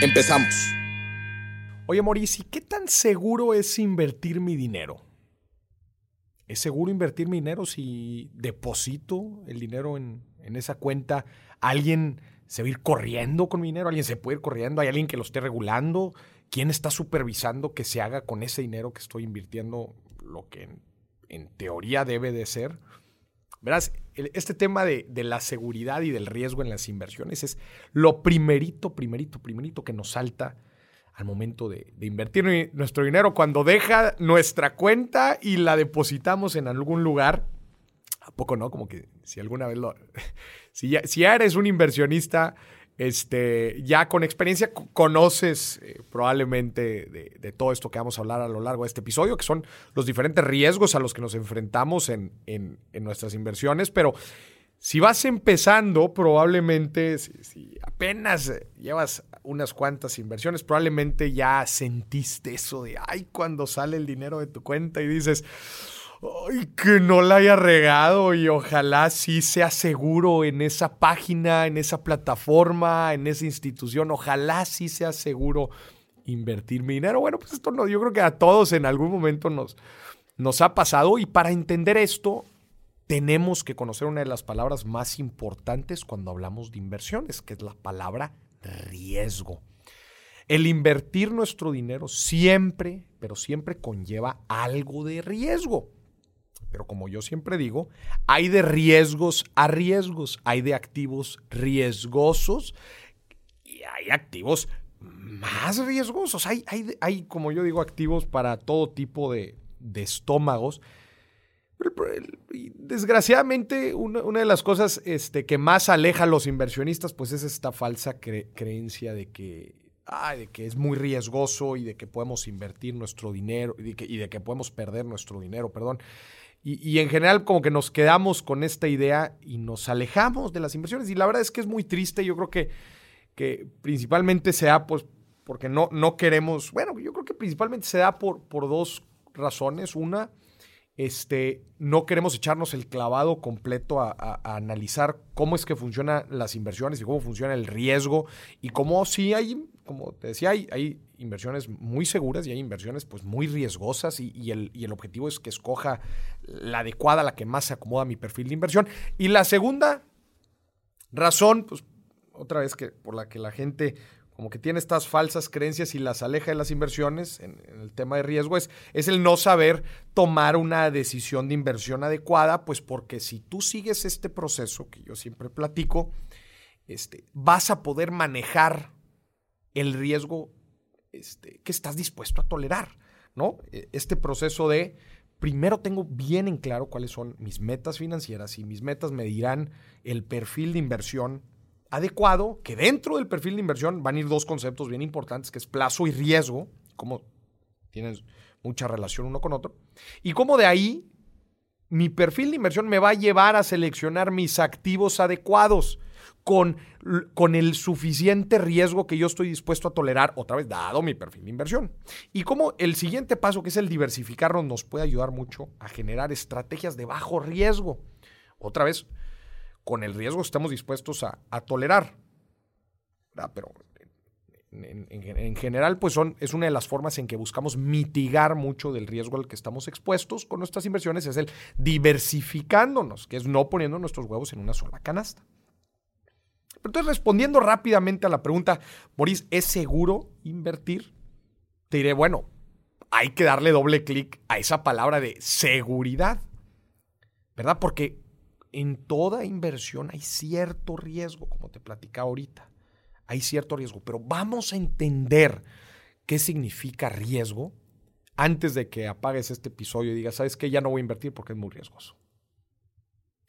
Empezamos. Oye, Mauricio, ¿qué tan seguro es invertir mi dinero? ¿Es seguro invertir mi dinero si deposito el dinero en, en esa cuenta? ¿Alguien se va a ir corriendo con mi dinero? ¿Alguien se puede ir corriendo? ¿Hay alguien que lo esté regulando? ¿Quién está supervisando que se haga con ese dinero que estoy invirtiendo lo que en, en teoría debe de ser? Verás, este tema de, de, la seguridad y del riesgo en las inversiones es lo primerito, primerito, primerito que nos salta al momento de, invertir nuestro dinero. Cuando deja nuestra cuenta y la depositamos en algún lugar, ¿a poco no? Como que si alguna vez lo... Si si ya eres un inversionista este, ya con experiencia conoces eh, probablemente de, todo esto que vamos a hablar a lo largo de este episodio, que son los diferentes riesgos a los que nos enfrentamos en, en, nuestras inversiones, pero si vas empezando, probablemente, si, apenas llevas unas cuantas inversiones, probablemente ya sentiste eso de, ay, cuando sale el dinero de tu cuenta y dices, Que no la haya regado y ojalá sí sea seguro en esa página, en esa plataforma, en esa institución. Ojalá sí sea seguro invertir mi dinero. Bueno, pues esto no, yo creo que a todos en algún momento nos, nos ha pasado y para entender esto tenemos que conocer una de las palabras más importantes cuando hablamos de inversiones, que es la palabra riesgo. El invertir nuestro dinero siempre, pero siempre conlleva algo de riesgo. Pero como yo siempre digo, hay de riesgos a riesgos, hay de activos riesgosos y hay activos más riesgosos. Hay, hay, hay como yo digo, activos para todo tipo de, de estómagos. Desgraciadamente, una, de las cosas este, que más aleja a los inversionistas, pues es esta falsa cre creencia de que, de que es muy riesgoso y de que podemos invertir nuestro dinero y de que, y de que podemos perder nuestro dinero, perdón. Y, y, en general como que nos quedamos con esta idea y nos alejamos de las inversiones. Y la verdad es que es muy triste. Yo creo que, que principalmente se da pues, porque no, no queremos, bueno, yo creo que principalmente se da por, por dos razones. Una, este, no queremos echarnos el clavado completo a, analizar cómo es que funcionan las inversiones y cómo funciona el riesgo y cómo sí hay, como te decía, hay inversiones muy seguras y hay inversiones pues muy riesgosas y, el, y, el, objetivo es que escoja la adecuada, la que más se acomoda a mi perfil de inversión. Y la segunda razón, pues otra vez que por la que la gente como que tiene estas falsas creencias y las aleja de las inversiones en, en, el tema de riesgo es, es el no saber tomar una decisión de inversión adecuada, pues porque si tú sigues este proceso que yo siempre platico, este, vas a poder manejar el riesgo este, que estás dispuesto a tolerar, ¿no? Este proceso de primero tengo bien en claro cuáles son mis metas financieras y mis metas me dirán el perfil de inversión adecuado, que dentro del perfil de inversión van a ir dos conceptos bien importantes, que es plazo y riesgo, como tienen mucha relación uno con otro, y cómo de ahí mi perfil de inversión me va a llevar a seleccionar mis activos adecuados con, con el suficiente riesgo que yo estoy dispuesto a tolerar, otra vez, dado mi perfil de inversión. Y cómo el siguiente paso, que es el diversificarnos, nos puede ayudar mucho a generar estrategias de bajo riesgo. Otra vez, con el riesgo que estamos dispuestos a, a tolerar. ¿verdad? Pero en, en, en, general, pues son, es una de las formas en que buscamos mitigar mucho del riesgo al que estamos expuestos con nuestras inversiones, es el diversificándonos, que es no poniendo nuestros huevos en una sola canasta. Entonces, respondiendo rápidamente a la pregunta, Boris, ¿es seguro invertir? Te diré, bueno, hay que darle doble clic a esa palabra de seguridad, ¿verdad? Porque en toda inversión hay cierto riesgo, como te platicaba ahorita. Hay cierto riesgo, pero vamos a entender qué significa riesgo antes de que apagues este episodio y digas, ¿sabes qué? Ya no voy a invertir porque es muy riesgoso.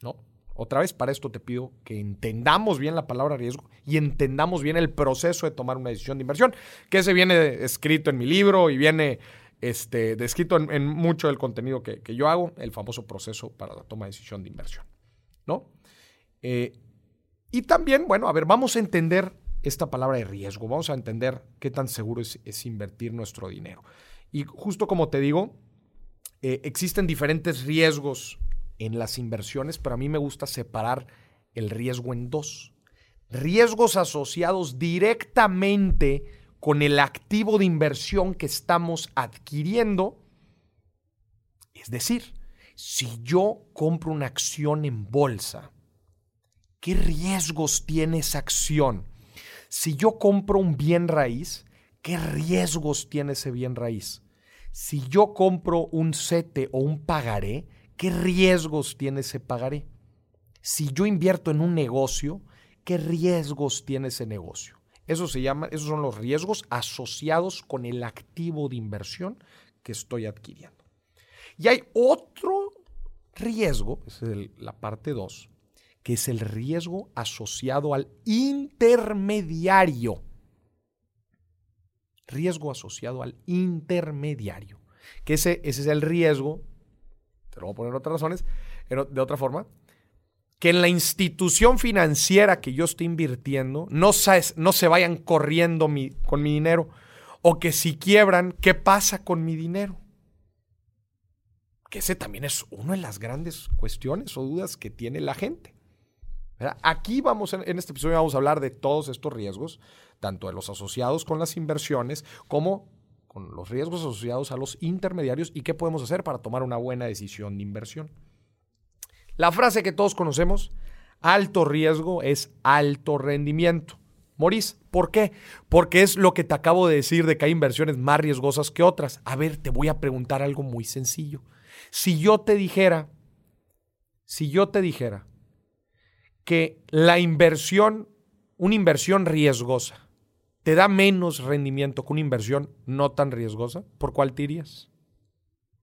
¿No? Otra vez, para esto te pido que entendamos bien la palabra riesgo y entendamos bien el proceso de tomar una decisión de inversión, que se viene escrito en mi libro y viene este, descrito en, mucho del contenido que, yo hago, el famoso proceso para la toma de decisión de inversión. ¿no? Eh, y también, bueno, a ver, vamos a entender esta palabra de riesgo, vamos a entender qué tan seguro es, invertir nuestro dinero. Y justo como te digo, eh, existen diferentes riesgos en las inversiones, pero a mí me gusta separar el riesgo en dos. Riesgos asociados directamente con el activo de inversión que estamos adquiriendo. Es decir, si yo compro una acción en bolsa, ¿qué riesgos tiene esa acción? Si yo compro un bien raíz, ¿qué riesgos tiene ese bien raíz? Si yo compro un CETE o un pagaré, ¿Qué riesgos tiene ese pagaré? Si yo invierto en un negocio, ¿qué riesgos tiene ese negocio? Eso se llama, esos son los riesgos asociados con el activo de inversión que estoy adquiriendo. Y hay otro riesgo, es la parte 2, que es el riesgo asociado al intermediario. Riesgo asociado al intermediario. Que ese, ese es el riesgo lo a poner otras razones, de otra forma, que en la institución financiera que yo estoy invirtiendo no, no se vayan corriendo con mi dinero o que si quiebran, ¿qué pasa con mi dinero? Que ese también es una de las grandes cuestiones o dudas que tiene la gente. Aquí vamos, en este episodio vamos a hablar de todos estos riesgos, tanto de los asociados con las inversiones como con los riesgos asociados a los intermediarios y qué podemos hacer para tomar una buena decisión de inversión. La frase que todos conocemos, alto riesgo es alto rendimiento. Morís, ¿por qué? Porque es lo que te acabo de decir de que hay inversiones más riesgosas que otras. A ver, te voy a preguntar algo muy sencillo. Si yo te dijera, si yo te dijera que la inversión, una inversión riesgosa, te da menos rendimiento que una inversión no tan riesgosa, ¿por cuál te irías?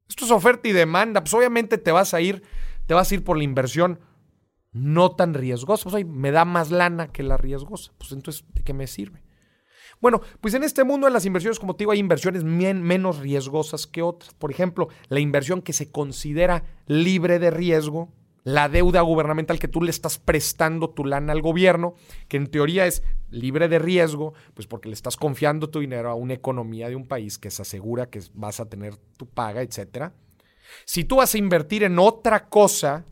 Esto es oferta y demanda. Pues obviamente te vas a ir, te vas a ir por la inversión no tan riesgosa. Pues me da más lana que la riesgosa. Pues entonces, ¿de qué me sirve? Bueno, pues en este mundo, en las inversiones, como te digo, hay inversiones menos riesgosas que otras. Por ejemplo, la inversión que se considera libre de riesgo la deuda gubernamental que tú le estás prestando tu lana al gobierno, que en teoría es libre de riesgo, pues porque le estás confiando tu dinero a una economía de un país que se asegura que vas a tener tu paga, etc. Si tú vas a invertir en otra cosa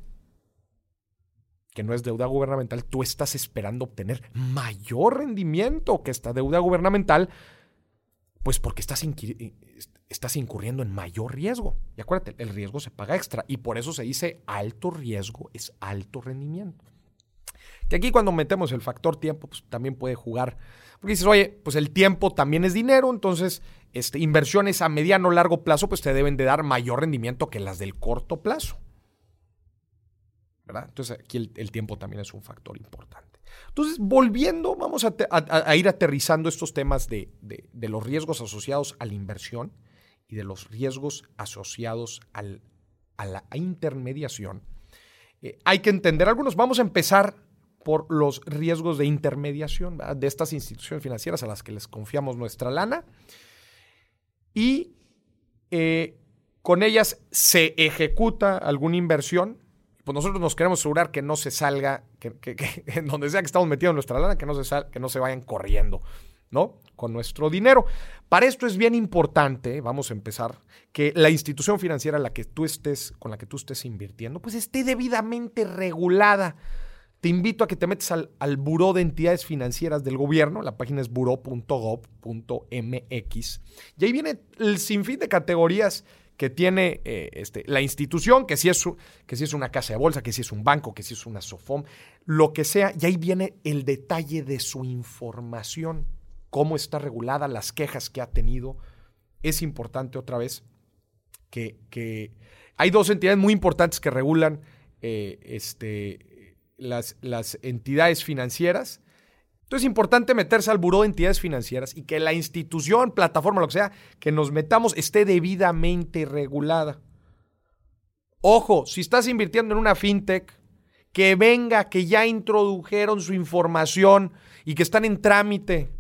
que no es deuda gubernamental, tú estás esperando obtener mayor rendimiento que esta deuda gubernamental, pues porque estás estás incurriendo en mayor riesgo. Y acuérdate, el riesgo se paga extra y por eso se dice alto riesgo es alto rendimiento. Que aquí cuando metemos el factor tiempo, pues también puede jugar. Porque dices, oye, pues el tiempo también es dinero, entonces este, inversiones a mediano o largo plazo, pues te deben de dar mayor rendimiento que las del corto plazo. ¿Verdad? Entonces aquí el, tiempo también es un factor importante. Entonces, volviendo, vamos a, ir aterrizando estos temas de, de los riesgos asociados a la inversión y de los riesgos asociados a la intermediación, eh, hay que entender algunos. Vamos a empezar por los riesgos de intermediación de estas instituciones financieras a las que les confiamos nuestra lana. Y eh, con ellas se ejecuta alguna inversión. Pues nosotros nos queremos asegurar que no se salga, que, en donde sea que estamos metiendo nuestra lana, que no se, que no se vayan corriendo. ¿No? Con nuestro dinero. Para esto es bien importante, vamos a empezar, que la institución financiera la que tú estés, con la que tú estés invirtiendo, pues esté debidamente regulada. Te invito a que te metas al, al Buró de Entidades Financieras del Gobierno, la página es buró.gov.mx, y ahí viene el sinfín de categorías que tiene eh, este, la institución, que si, es, que si es una casa de bolsa, que si es un banco, que si es una SOFOM, lo que sea, y ahí viene el detalle de su información cómo está regulada, las quejas que ha tenido. Es importante otra vez que, hay dos entidades muy importantes que regulan eh, este, las, las entidades financieras. Entonces es importante meterse al buró de entidades financieras y que la institución, plataforma, lo que sea, que nos metamos esté debidamente regulada. Ojo, si estás invirtiendo en una fintech que venga, que ya introdujeron su información y que están en trámite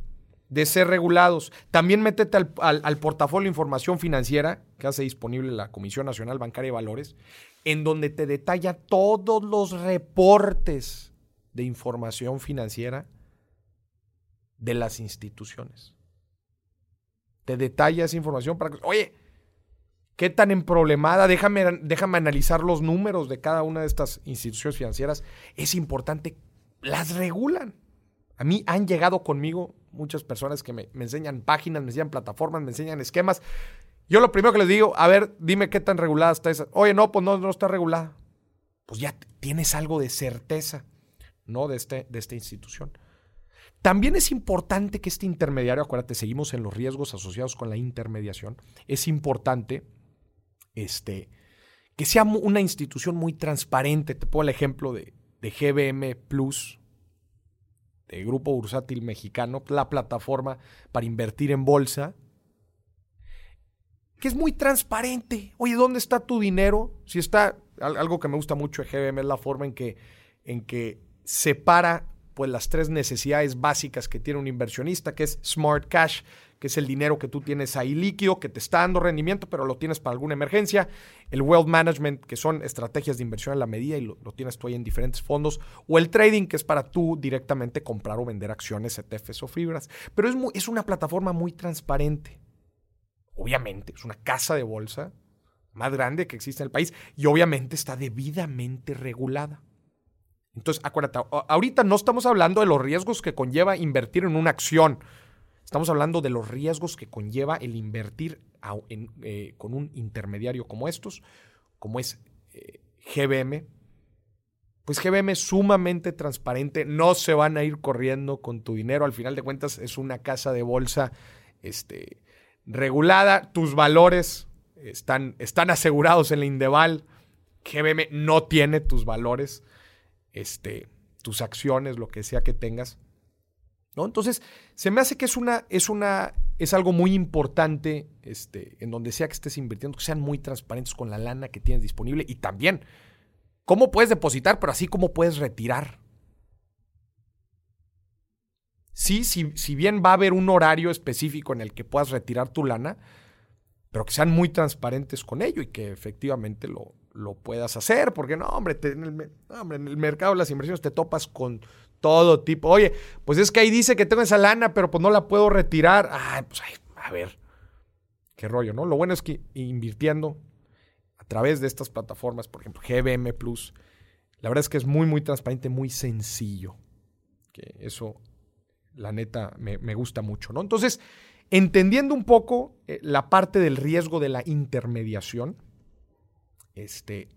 de ser regulados. También métete al, portafolio de información financiera que hace disponible la Comisión Nacional Bancaria de Valores, en donde te detalla todos los reportes de información financiera de las instituciones. Te detalla esa información para que, oye, ¿qué tan emproblemada? Déjame, déjame analizar los números de cada una de estas instituciones financieras. Es importante, las regulan. A mí han llegado conmigo muchas personas que me, enseñan páginas, me enseñan plataformas, me enseñan esquemas. Yo lo primero que les digo, a ver, dime qué tan regulada está esa. Oye, no, pues no, no está regulada. Pues ya tienes algo de certeza, ¿no? De, este, de esta institución. También es importante que este intermediario, acuérdate, seguimos en los riesgos asociados con la intermediación, es importante este, que sea una institución muy transparente. Te pongo el ejemplo de, de GBM Plus, de Grupo Bursátil Mexicano, la plataforma para invertir en bolsa, que es muy transparente. Oye, ¿dónde está tu dinero? Si está, algo que me gusta mucho de GBM es la forma en que, en que separa pues, las tres necesidades básicas que tiene un inversionista, que es Smart Cash, que es el dinero que tú tienes ahí líquido, que te está dando rendimiento, pero lo tienes para alguna emergencia. El wealth management, que son estrategias de inversión en la medida y lo, tienes tú ahí en diferentes fondos. O el trading, que es para tú directamente comprar o vender acciones, ETFs o fibras. Pero es, es una plataforma muy transparente. Obviamente, es una casa de bolsa más grande que existe en el país y obviamente está debidamente regulada. Entonces, acuérdate, ahorita no estamos hablando de los riesgos que conlleva invertir en una acción. Estamos hablando de los riesgos que conlleva el invertir eh, con un intermediario como estos, como es eh, GBM. Pues GBM es sumamente transparente, no se van a ir corriendo con tu dinero, al final de cuentas es una casa de bolsa este, regulada, tus valores están, están asegurados en la Indeval, GBM no tiene tus valores, este, tus acciones, lo que sea que tengas. Entonces, se me hace que es una, es una, es algo muy importante, este, en donde sea que estés invirtiendo, que sean muy transparentes con la lana que tienes disponible y también cómo puedes depositar, pero así como puedes retirar. Sí, si bien va a haber un horario específico en el que puedas retirar tu lana, pero que sean muy transparentes con ello y que efectivamente lo, lo puedas hacer, porque no, hombre, en, el, hombre, en el mercado de las inversiones te topas con todo tipo. Oye, pues es que ahí dice que tengo esa lana, pero pues no la puedo retirar. Ay, pues a ver, qué rollo, ¿no? Lo bueno es que invirtiendo a través de estas plataformas, por ejemplo, GBM Plus, la verdad es que es muy, muy transparente, muy sencillo. Que eso, la neta, me, gusta mucho, ¿no? Entonces, entendiendo un poco eh, la parte del riesgo de la intermediación, este,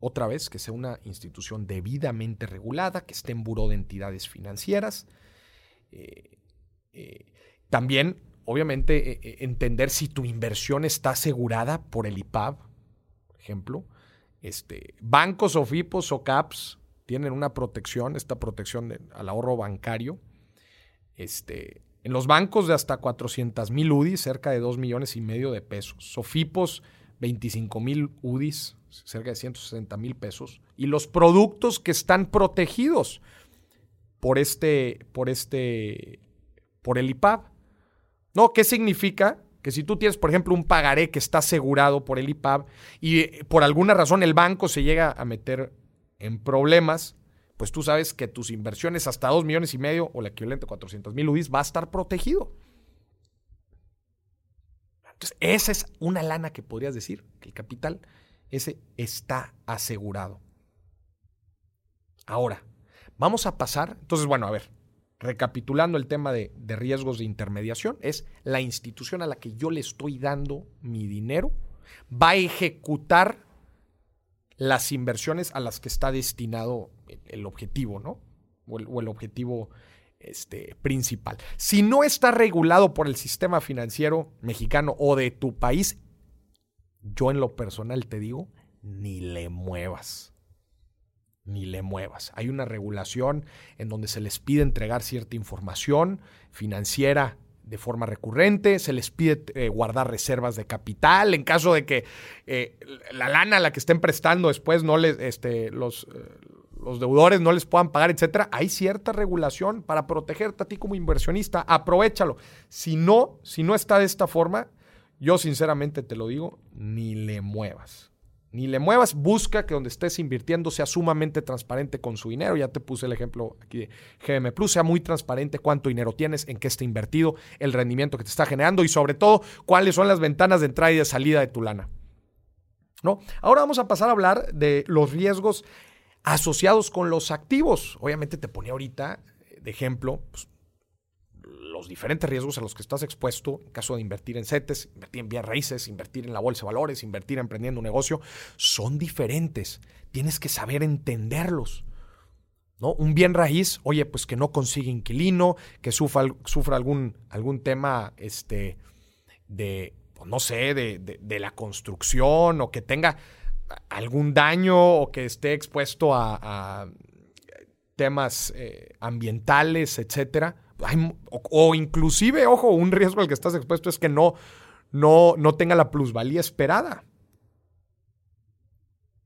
otra vez, que sea una institución debidamente regulada, que esté en buró de entidades financieras. Eh, eh, también, obviamente, eh, entender si tu inversión está asegurada por el IPAB, por ejemplo. Este, bancos o FIPOS o CAPS tienen una protección, esta protección al ahorro bancario. Este, en los bancos de hasta 400 mil UDIs, cerca de 2 millones y medio de pesos. Sofipos, 25 mil UDIs, cerca de 160 mil pesos, y los productos que están protegidos por este, por este, por el IPAB. ¿No? ¿Qué significa? Que si tú tienes, por ejemplo, un pagaré que está asegurado por el IPAB y eh, por alguna razón el banco se llega a meter en problemas, pues tú sabes que tus inversiones hasta 2 millones y medio o el equivalente a 400 mil UDIs va a estar protegido. Esa es una lana que podrías decir que el capital ese está asegurado. Ahora, vamos a pasar, entonces, bueno, a ver, recapitulando el tema de, riesgos de intermediación, es la institución a la que yo le estoy dando mi dinero, va a ejecutar las inversiones a las que está destinado el, objetivo, ¿no? O el, objetivo este, principal. Si no está regulado por el sistema financiero mexicano o de tu país, yo en lo personal te digo, ni le muevas. Ni le muevas. Hay una regulación en donde se les pide entregar cierta información financiera de forma recurrente, se les pide eh, guardar reservas de capital en caso de que eh, la lana a la que estén prestando después no les, este, los, eh, los deudores no les puedan pagar, etcétera, hay cierta regulación para protegerte a ti como inversionista. Aprovechalo. Si no, si no está de esta forma, yo sinceramente te lo digo, ni le muevas. Ni le muevas, busca que donde estés invirtiendo sea sumamente transparente con su dinero. Ya te puse el ejemplo aquí de GM Plus, sea muy transparente cuánto dinero tienes, en qué está invertido, el rendimiento que te está generando y sobre todo cuáles son las ventanas de entrada y de salida de tu lana. ¿No? Ahora vamos a pasar a hablar de los riesgos asociados con los activos. Obviamente te ponía ahorita de ejemplo pues, los diferentes riesgos a los que estás expuesto en caso de invertir en CETES, invertir en bienes raíces, invertir en la bolsa de valores, invertir emprendiendo un negocio, son diferentes. Tienes que saber entenderlos. ¿no? Un bien raíz, oye, pues que no consigue inquilino, que sufra, sufra algún, algún tema este, de, pues, no sé, de, de, la construcción o que tenga algún daño o que esté expuesto a, temas eh, ambientales, etcétera o, inclusive, ojo, un riesgo al que estás expuesto es que no, no, no tenga la plusvalía esperada.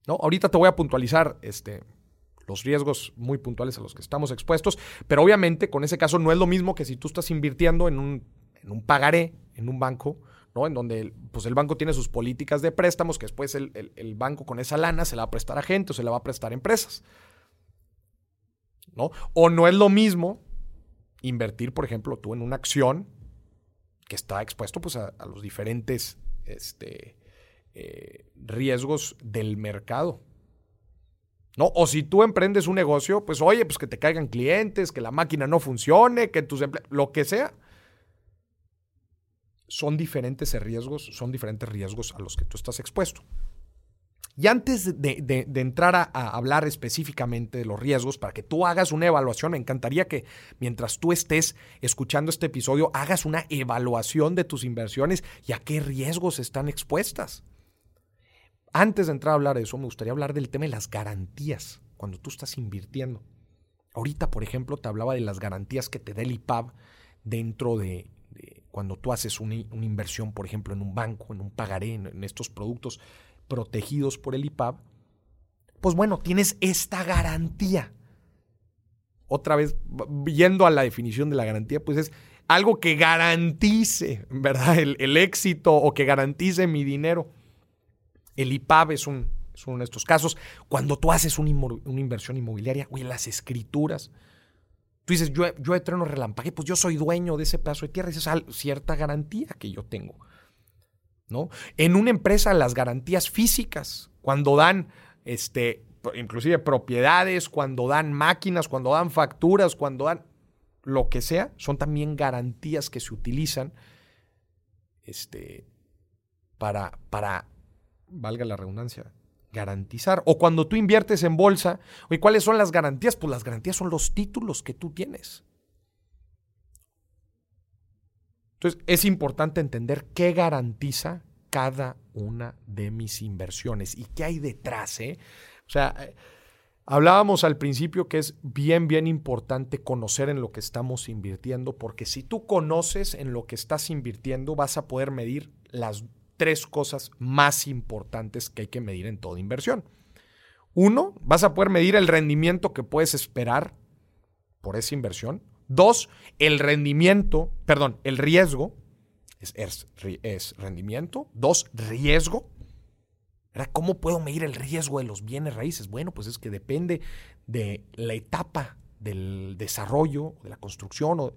¿No? Ahorita te voy a puntualizar este, los riesgos muy puntuales a los que estamos expuestos, pero obviamente con ese caso no es lo mismo que si tú estás invirtiendo en un, en un pagaré, en un banco, En donde pues el banco tiene sus políticas de préstamos, que después el, el, banco con esa lana se la va a prestar a gente o se la va a prestar a empresas. ¿no? O no es lo mismo invertir, por ejemplo, tú en una acción que está expuesto pues, a, los diferentes este, eh, riesgos del mercado. ¿No? O si tú emprendes un negocio, pues oye, pues que te caigan clientes, que la máquina no funcione, que tus lo que sea. Son diferentes riesgos, son diferentes riesgos a los que tú estás expuesto. Y antes de, entrar a, hablar específicamente de los riesgos, para que tú hagas una evaluación, me encantaría que mientras tú estés escuchando este episodio, hagas una evaluación de tus inversiones y a qué riesgos están expuestas. Antes de entrar a hablar de eso, me gustaría hablar del tema de las garantías cuando tú estás invirtiendo. Ahorita, por ejemplo, te hablaba de las garantías que te da el IPAB dentro de, cuando tú haces una, inversión, por ejemplo, en un banco, en un pagaré, en estos productos protegidos por el IPAB, pues bueno, tienes esta garantía. Otra vez, yendo a la definición de la garantía, pues es algo que garantice, ¿verdad? El, éxito o que garantice mi dinero. El IPAB es, un, uno de estos casos. Cuando tú haces una, inversión inmobiliaria, oye, las escrituras. Tú dices, yo, yo he treno relampague, pues yo soy dueño de ese pedazo de tierra. Esa es cierta garantía que yo tengo. ¿no? En una empresa las garantías físicas, cuando dan este, inclusive propiedades, cuando dan máquinas, cuando dan facturas, cuando dan lo que sea, son también garantías que se utilizan este, para, para, valga la redundancia, garantizar. O cuando tú inviertes en bolsa, ¿y ¿cuáles son las garantías? Pues las garantías son los títulos que tú tienes. Entonces, es importante entender qué garantiza cada una de mis inversiones y qué hay detrás. Eh? O sea, eh, hablábamos al principio que es bien, bien importante conocer en lo que estamos invirtiendo, porque si tú conoces en lo que estás invirtiendo, vas a poder medir las tres cosas más importantes que hay que medir en toda inversión. Uno, vas a poder medir el rendimiento que puedes esperar por esa inversión. Dos, el rendimiento, perdón, el riesgo, es, rendimiento. Dos, riesgo. ¿Cómo puedo medir el riesgo de los bienes raíces? Bueno, pues es que depende de la etapa del desarrollo, de la construcción o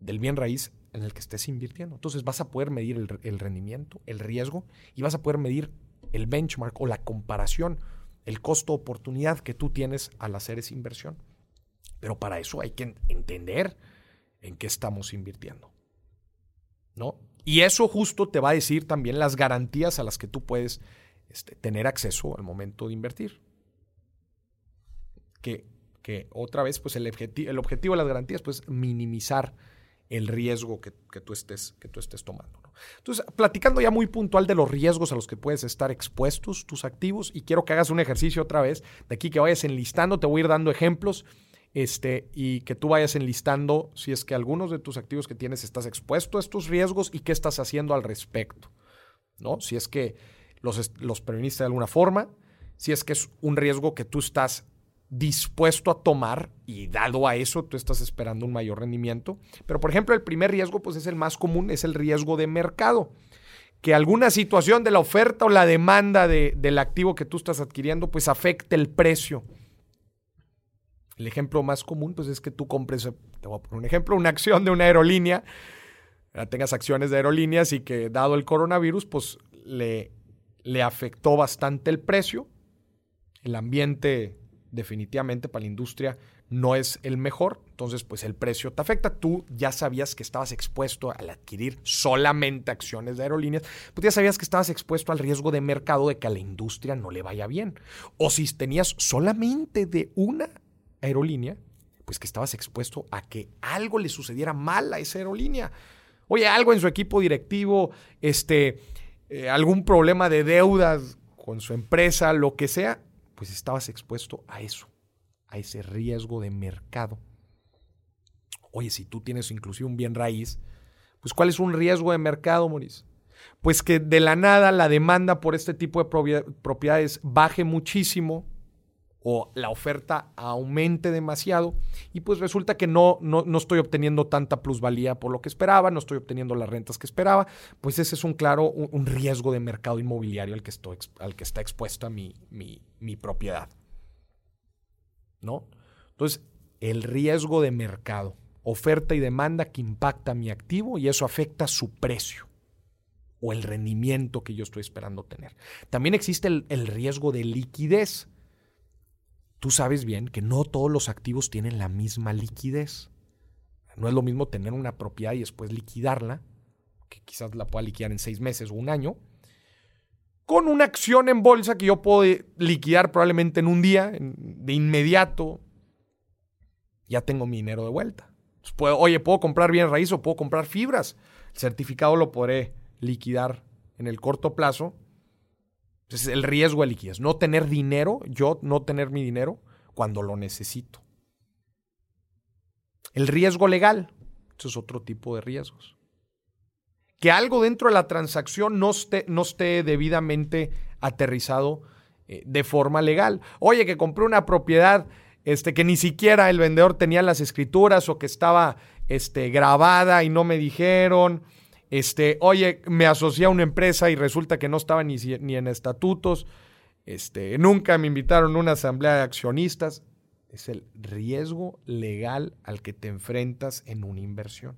del bien raíz en el que estés invirtiendo. Entonces vas a poder medir el, rendimiento, el riesgo y vas a poder medir el benchmark o la comparación, el costo-oportunidad que tú tienes al hacer esa inversión. Pero para eso hay que entender en qué estamos invirtiendo. ¿No? Y eso justo te va a decir también las garantías a las que tú puedes este, tener acceso al momento de invertir. Que, que otra vez, pues el, el objetivo de las garantías, pues minimizar el riesgo que, tú, estés, que tú estés tomando. Entonces, platicando ya muy puntual de los riesgos a los que puedes estar expuestos tus activos, y quiero que hagas un ejercicio otra vez, de aquí que vayas enlistando, te voy a ir dando ejemplos este, y que tú vayas enlistando si es que algunos de tus activos que tienes estás expuesto a estos riesgos y qué estás haciendo al respecto. ¿no? Si es que los, los previniste de alguna forma, si es que es un riesgo que tú estás dispuesto a tomar y dado a eso tú estás esperando un mayor rendimiento. Pero por ejemplo, el primer riesgo pues es el más común, es el riesgo de mercado. Que alguna situación de la oferta o la demanda del activo que tú estás adquiriendo pues afecte el precio. El ejemplo más común pues es que tú compres, te voy a poner un ejemplo, una acción de una aerolínea, tengas acciones de aerolíneas y que dado el coronavirus pues le, le afectó bastante el precio. El ambiente definitivamente para la industria no es el mejor, entonces pues el precio te afecta. Tú ya sabías que estabas expuesto al adquirir solamente acciones de aerolíneas, pues ya sabías que estabas expuesto al riesgo de mercado de que a la industria no le vaya bien. O si tenías solamente de una aerolínea, pues que estabas expuesto a que algo le sucediera mal a esa aerolínea. Oye, algo en su equipo directivo, este, eh, algún problema de deudas con su empresa, lo que sea, pues estabas expuesto a eso, a ese riesgo de mercado. Oye, si tú tienes inclusive un bien raíz, pues ¿cuál es un riesgo de mercado, Maurice? Pues que de la nada la demanda por este tipo de propiedades baje muchísimo o la oferta aumente demasiado y pues resulta que no, no, estoy obteniendo tanta plusvalía por lo que esperaba, no estoy obteniendo las rentas que esperaba, pues ese es un claro, un, riesgo de mercado inmobiliario al que, estoy, al que está expuesta mi, mi, mi propiedad. ¿No? Entonces, el riesgo de mercado, oferta y demanda que impacta mi activo y eso afecta su precio o el rendimiento que yo estoy esperando tener. También existe el, el riesgo de liquidez tú sabes bien que no todos los activos tienen la misma liquidez. No es lo mismo tener una propiedad y después liquidarla, que quizás la pueda liquidar en seis meses o un año, con una acción en bolsa que yo puedo liquidar probablemente en un día, de inmediato, ya tengo mi dinero de vuelta. puedo, oye, puedo comprar bien raíz o puedo comprar fibras. El certificado lo podré liquidar en el corto plazo el riesgo de liquidez. No tener dinero, yo no tener mi dinero cuando lo necesito. El riesgo legal. Eso es otro tipo de riesgos. Que algo dentro de la transacción no esté, no esté debidamente aterrizado eh, de forma legal. Oye, que compré una propiedad este, que ni siquiera el vendedor tenía las escrituras o que estaba este, grabada y no me dijeron este, oye, me asocié a una empresa y resulta que no estaba ni, ni en estatutos. Este, nunca me invitaron a una asamblea de accionistas. Es el riesgo legal al que te enfrentas en una inversión.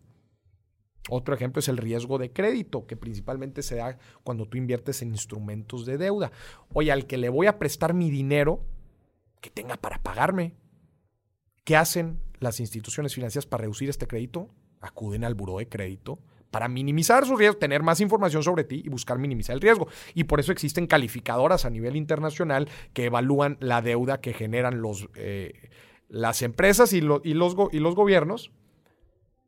Otro ejemplo es el riesgo de crédito, que principalmente se da cuando tú inviertes en instrumentos de deuda. Oye, al que le voy a prestar mi dinero, que tenga para pagarme. ¿Qué hacen las instituciones financieras para reducir este crédito? Acuden al buró de crédito para minimizar su riesgo, tener más información sobre ti y buscar minimizar el riesgo. Y por eso existen calificadoras a nivel internacional que evalúan la deuda que generan los, eh, las empresas y, los, y los gobiernos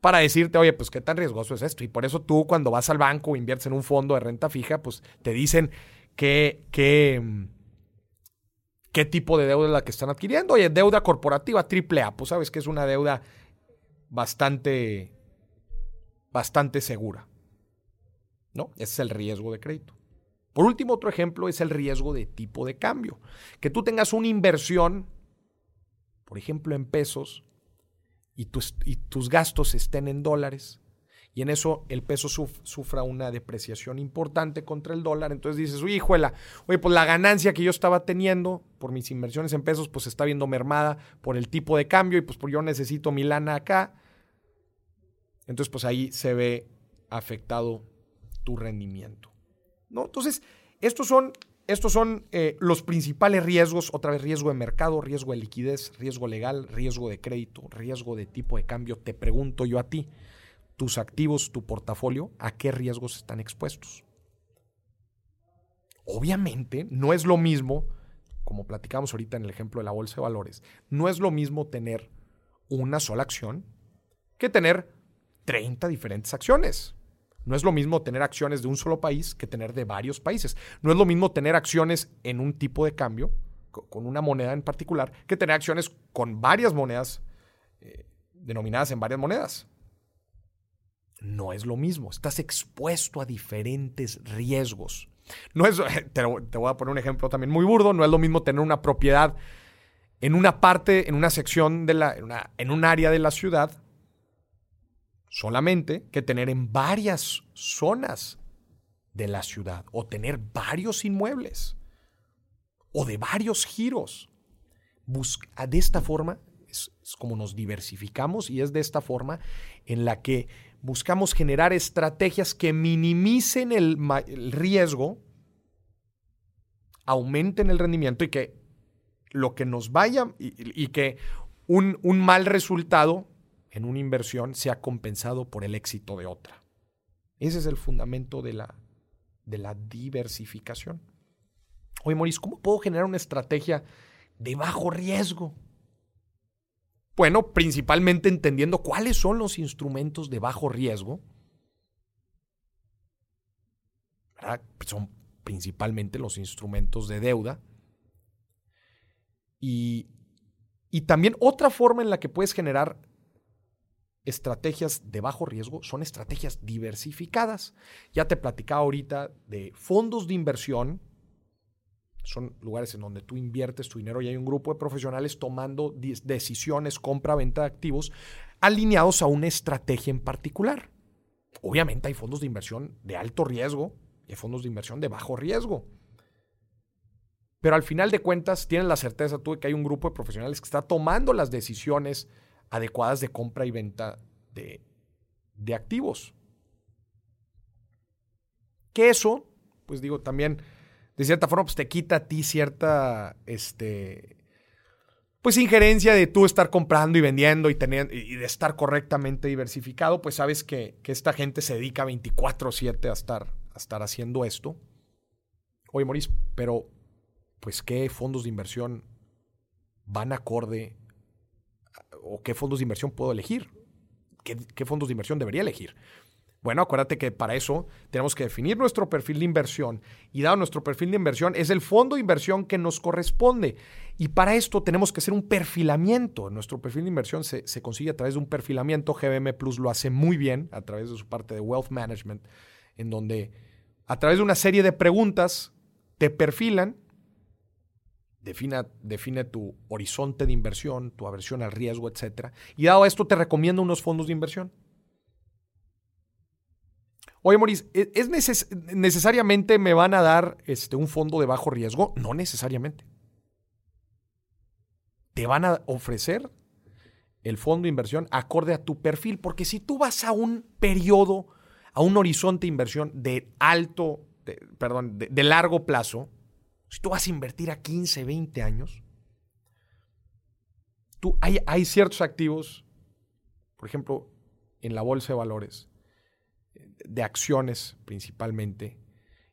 para decirte, oye, pues qué tan riesgoso es esto. Y por eso tú cuando vas al banco o inviertes en un fondo de renta fija, pues te dicen qué, qué tipo de deuda es la que están adquiriendo. Oye, deuda corporativa triple A, pues sabes que es una deuda bastante bastante segura. ¿No? Ese es el riesgo de crédito. Por último, otro ejemplo es el riesgo de tipo de cambio. Que tú tengas una inversión, por ejemplo, en pesos, y tus, y tus gastos estén en dólares, y en eso el peso sufra una depreciación importante contra el dólar. Entonces dices, uy, hijuela, oye, pues la ganancia que yo estaba teniendo por mis inversiones en pesos, pues está viendo mermada por el tipo de cambio y pues yo necesito mi lana acá. Entonces, pues ahí se ve afectado tu rendimiento. ¿no? Entonces, estos son, estos son eh, los principales riesgos, otra vez riesgo de mercado, riesgo de liquidez, riesgo legal, riesgo de crédito, riesgo de tipo de cambio. Te pregunto yo a ti, tus activos, tu portafolio, ¿a qué riesgos están expuestos? Obviamente, no es lo mismo, como platicamos ahorita en el ejemplo de la bolsa de valores, no es lo mismo tener una sola acción que tener 30 diferentes acciones. No es lo mismo tener acciones de un solo país que tener de varios países. No es lo mismo tener acciones en un tipo de cambio, con una moneda en particular, que tener acciones con varias monedas eh, denominadas en varias monedas. No es lo mismo. Estás expuesto a diferentes riesgos. No es, te, voy a poner un ejemplo también muy burdo. No es lo mismo tener una propiedad en una parte, en una sección de la, en, un área de la ciudad, solamente que tener en varias zonas de la ciudad o tener varios inmuebles o de varios giros. Busca, de esta forma es, como nos diversificamos y es de esta forma en la que buscamos generar estrategias que minimicen el, riesgo, aumenten el rendimiento y que lo que nos vaya y, que un, un, mal resultado en una inversión sea compensado por el éxito de otra. Ese es el fundamento de la, de la diversificación. Oye, Maurice, ¿cómo puedo generar una estrategia de bajo riesgo? Bueno, principalmente entendiendo cuáles son los instrumentos de bajo riesgo. Son principalmente los instrumentos de deuda. Y, y también otra forma en la que puedes generar estrategias de bajo riesgo son estrategias diversificadas. Ya te platicaba ahorita de fondos de inversión. Son lugares en donde tú inviertes tu dinero y hay un grupo de profesionales tomando decisiones, compra, venta de activos alineados a una estrategia en particular. Obviamente hay fondos de inversión de alto riesgo y hay fondos de inversión de bajo riesgo. Pero al final de cuentas, tienes la certeza tú de que hay un grupo de profesionales que está tomando las decisiones adecuadas de compra y venta de, de activos. Que eso, pues digo, también de cierta forma pues te quita a ti cierta este pues injerencia de tú estar comprando y vendiendo y, tener, y de estar correctamente diversificado, pues sabes que, que esta gente se dedica 24/7 a estar, a estar haciendo esto. Oye, Maurice, pero pues qué fondos de inversión van acorde o qué fondos de inversión puedo elegir. ¿Qué, fondos de inversión debería elegir? Bueno, acuérdate que para eso tenemos que definir nuestro perfil de inversión y dado nuestro perfil de inversión es el fondo de inversión que nos corresponde. Y para esto tenemos que hacer un perfilamiento. Nuestro perfil de inversión se, se, consigue a través de un perfilamiento. GBM Plus lo hace muy bien a través de su parte de Wealth Management, en donde a través de una serie de preguntas te perfilan define tu horizonte de inversión, tu aversión al riesgo, etc. Y dado esto, te recomiendo unos fondos de inversión. Oye, Maurice, ¿e-, ¿es necesariamente me van a dar este, un fondo de bajo riesgo? No necesariamente. Te van a ofrecer el fondo de inversión acorde a tu perfil, porque si tú vas a un periodo, a un horizonte de inversión de alto, perdón, de largo plazo, si tú vas a invertir a 15, 20 años, tú, hay, hay ciertos activos, por ejemplo, en la bolsa de valores, de acciones principalmente,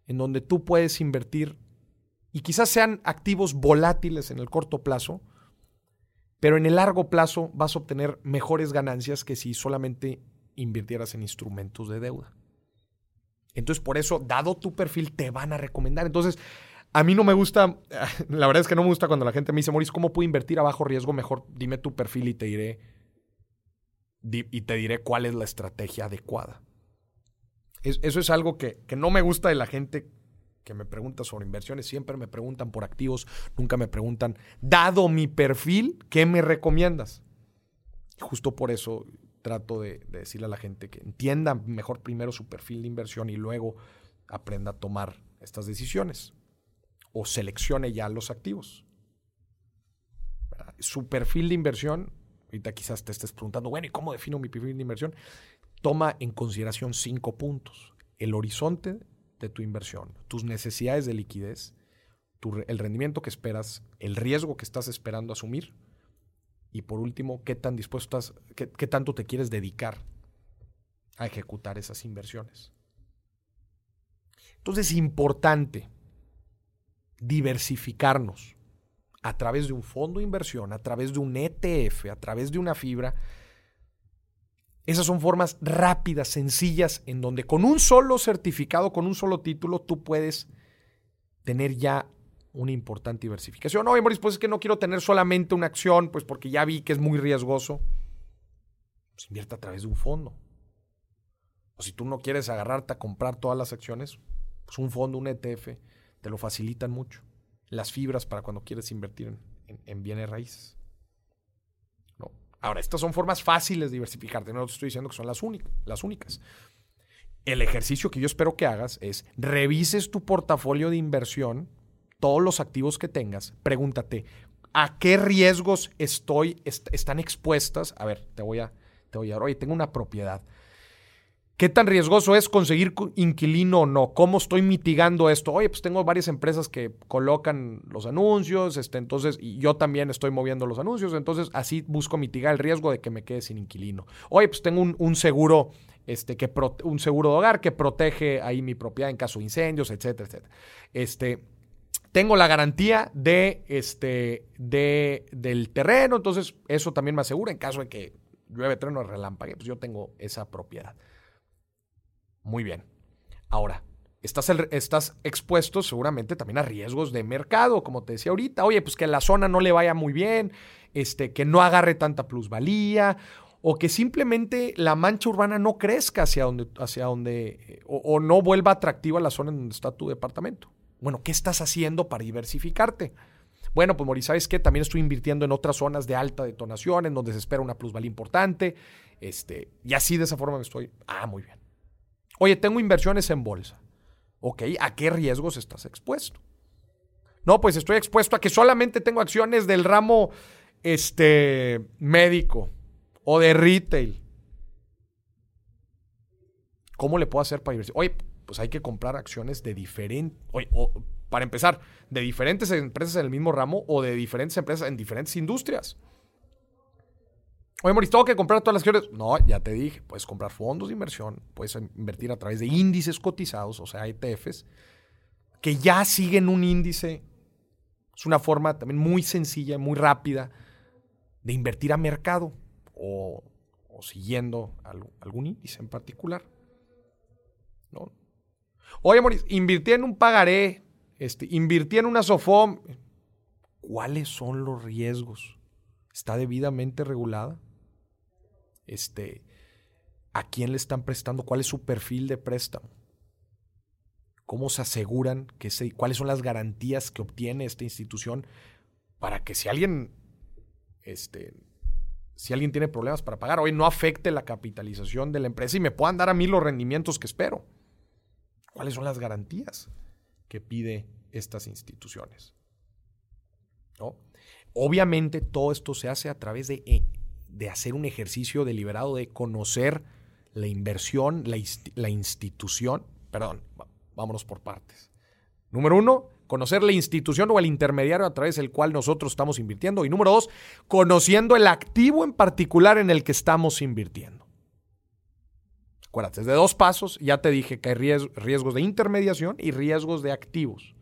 en donde tú puedes invertir y quizás sean activos volátiles en el corto plazo, pero en el largo plazo vas a obtener mejores ganancias que si solamente invirtieras en instrumentos de deuda. Entonces, por eso, dado tu perfil, te van a recomendar. Entonces, a mí no me gusta, la verdad es que no me gusta cuando la gente me dice, Maurice, ¿cómo puedo invertir a bajo riesgo? Mejor dime tu perfil y te diré, y te diré cuál es la estrategia adecuada. eso es algo que, que no me gusta de la gente que me pregunta sobre inversiones. Siempre me preguntan por activos, nunca me preguntan, dado mi perfil, ¿qué me recomiendas? Justo por eso trato de decirle a la gente que entienda mejor primero su perfil de inversión y luego aprenda a tomar estas decisiones o seleccione ya los activos. Su perfil de inversión, ahorita quizás te estés preguntando, bueno, ¿y cómo defino mi perfil de inversión? Toma en consideración cinco puntos. El horizonte de tu inversión, tus necesidades de liquidez, el rendimiento que esperas, el riesgo que estás esperando asumir y por último, qué tan dispuesto estás, qué, qué tanto te quieres dedicar a ejecutar esas inversiones. Entonces es importante diversificarnos a través de un fondo de inversión, a través de un ETF, a través de una fibra. Esas son formas rápidas, sencillas, en donde con un solo certificado, con un solo título, tú puedes tener ya una importante diversificación. Oye, Maurice, pues es que no quiero tener solamente una acción, pues porque ya vi que es muy riesgoso. Pues invierte a través de un fondo. O si tú no quieres agarrarte a comprar todas las acciones, pues un fondo, un ETF, te lo facilitan mucho. Las fibras para cuando quieres invertir en, bienes raíces. ¿No? Ahora, estas son formas fáciles de diversificarte. No te estoy diciendo que son las, las únicas. El ejercicio que yo espero que hagas es revises tu portafolio de inversión, todos los activos que tengas, pregúntate, ¿a qué riesgos estoy, están expuestas? A ver, te voy a, te voy a dar, oye, tengo una propiedad ¿Qué tan riesgoso es conseguir inquilino o no? ¿Cómo estoy mitigando esto? Oye, pues tengo varias empresas que colocan los anuncios, este, entonces, y yo también estoy moviendo los anuncios, entonces así busco mitigar el riesgo de que me quede sin inquilino. Oye, pues tengo un, seguro, este, que un seguro de hogar que protege ahí mi propiedad en caso de incendios, etcétera, etcétera. Este, tengo la garantía de, este, de, del terreno, entonces eso también me asegura en caso de que llueve, terreno, relámpague, pues yo tengo esa propiedad. Muy bien. Ahora, estás, estás expuesto seguramente también a riesgos de mercado, como te decía ahorita. Oye, pues que la zona no le vaya muy bien, este, que no agarre tanta plusvalía, o que simplemente la mancha urbana no crezca hacia donde, hacia donde o, no vuelva atractiva la zona en donde está tu departamento. Bueno, ¿qué estás haciendo para diversificarte? Bueno, pues Mori, ¿sabes qué? También estoy invirtiendo en otras zonas de alta detonación, en donde se espera una plusvalía importante. Este, y así de esa forma me estoy. Ah, muy bien. Oye, tengo inversiones en bolsa. Ok, ¿a qué riesgos estás expuesto? No, pues estoy expuesto a que solamente tengo acciones del ramo este, médico o de retail. ¿Cómo le puedo hacer para diversificar? Oye, pues hay que comprar acciones de diferentes, para empezar, de diferentes empresas en el mismo ramo o de diferentes empresas en diferentes industrias. Oye, Mauricio, ¿tengo que comprar todas las acciones? No, ya te dije, puedes comprar fondos de inversión, puedes invertir a través de índices cotizados, o sea, ETFs, que ya siguen un índice. Es una forma también muy sencilla, muy rápida de invertir a mercado o, siguiendo algún índice en particular. ¿No? Oye, Mauricio, invirtí en un pagaré, este, invirtí en una SOFOM. ¿Cuáles son los riesgos? ¿Está debidamente regulada? Este, a quién le están prestando, cuál es su perfil de préstamo, cómo se aseguran, que se, cuáles son las garantías que obtiene esta institución para que si alguien, este, si alguien tiene problemas para pagar, hoy no afecte la capitalización de la empresa y me puedan dar a mí los rendimientos que espero. ¿Cuáles son las garantías que pide estas instituciones? ¿No? Obviamente todo esto se hace a través de de hacer un ejercicio deliberado de conocer la inversión, la, institución. Perdón, vámonos por partes. Número uno, conocer la institución o el intermediario a través del cual nosotros estamos invirtiendo. Y número dos, conociendo el activo en particular en el que estamos invirtiendo. Acuérdate, de dos pasos ya te dije que hay riesgos de intermediación y riesgos de activos.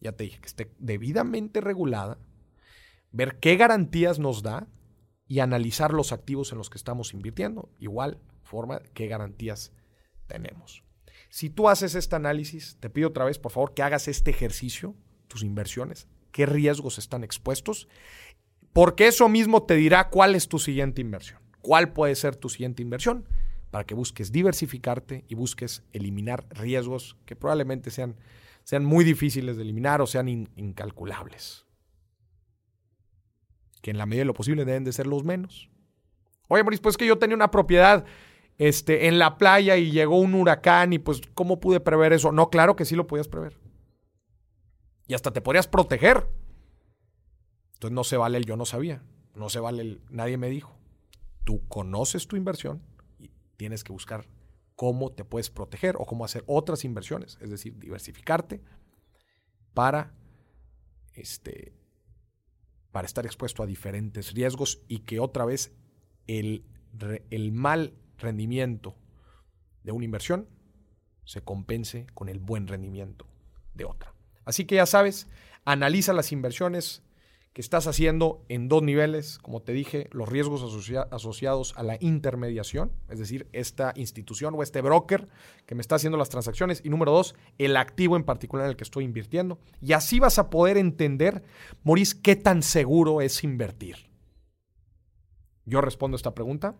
Ya te dije que esté debidamente regulada, ver qué garantías nos da y analizar los activos en los que estamos invirtiendo. Igual forma, qué garantías tenemos. Si tú haces este análisis, te pido otra vez, por favor, que hagas este ejercicio, tus inversiones, qué riesgos están expuestos, porque eso mismo te dirá cuál es tu siguiente inversión, cuál puede ser tu siguiente inversión, para que busques diversificarte y busques eliminar riesgos que probablemente sean, sean muy difíciles de eliminar o sean incalculables que en la medida de lo posible deben de ser los menos. Oye, Maurice, pues que yo tenía una propiedad este, en la playa y llegó un huracán y pues, ¿cómo pude prever eso? No, claro que sí lo podías prever. Y hasta te podrías proteger. Entonces no se vale el yo no sabía. No se vale el nadie me dijo. Tú conoces tu inversión y tienes que buscar cómo te puedes proteger o cómo hacer otras inversiones, es decir, diversificarte para este, para estar expuesto a diferentes riesgos y que otra vez el, el mal rendimiento de una inversión se compense con el buen rendimiento de otra. Así que ya sabes, analiza las inversiones, que estás haciendo en dos niveles, como te dije, los riesgos asociados a la intermediación, es decir, esta institución o este broker que me está haciendo las transacciones, y número dos, el activo en particular en el que estoy invirtiendo. Y así vas a poder entender, Maurice, qué tan seguro es invertir. Yo respondo esta pregunta.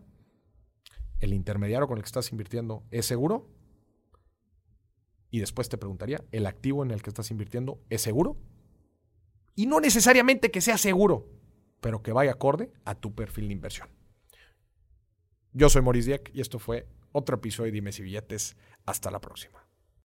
¿El intermediario con el que estás invirtiendo es seguro? Y después te preguntaría, ¿el activo en el que estás invirtiendo es seguro? Y no necesariamente que sea seguro, pero que vaya acorde a tu perfil de inversión. Yo soy Maurice Dieck y esto fue otro episodio de Dimes y Billetes. Hasta la próxima.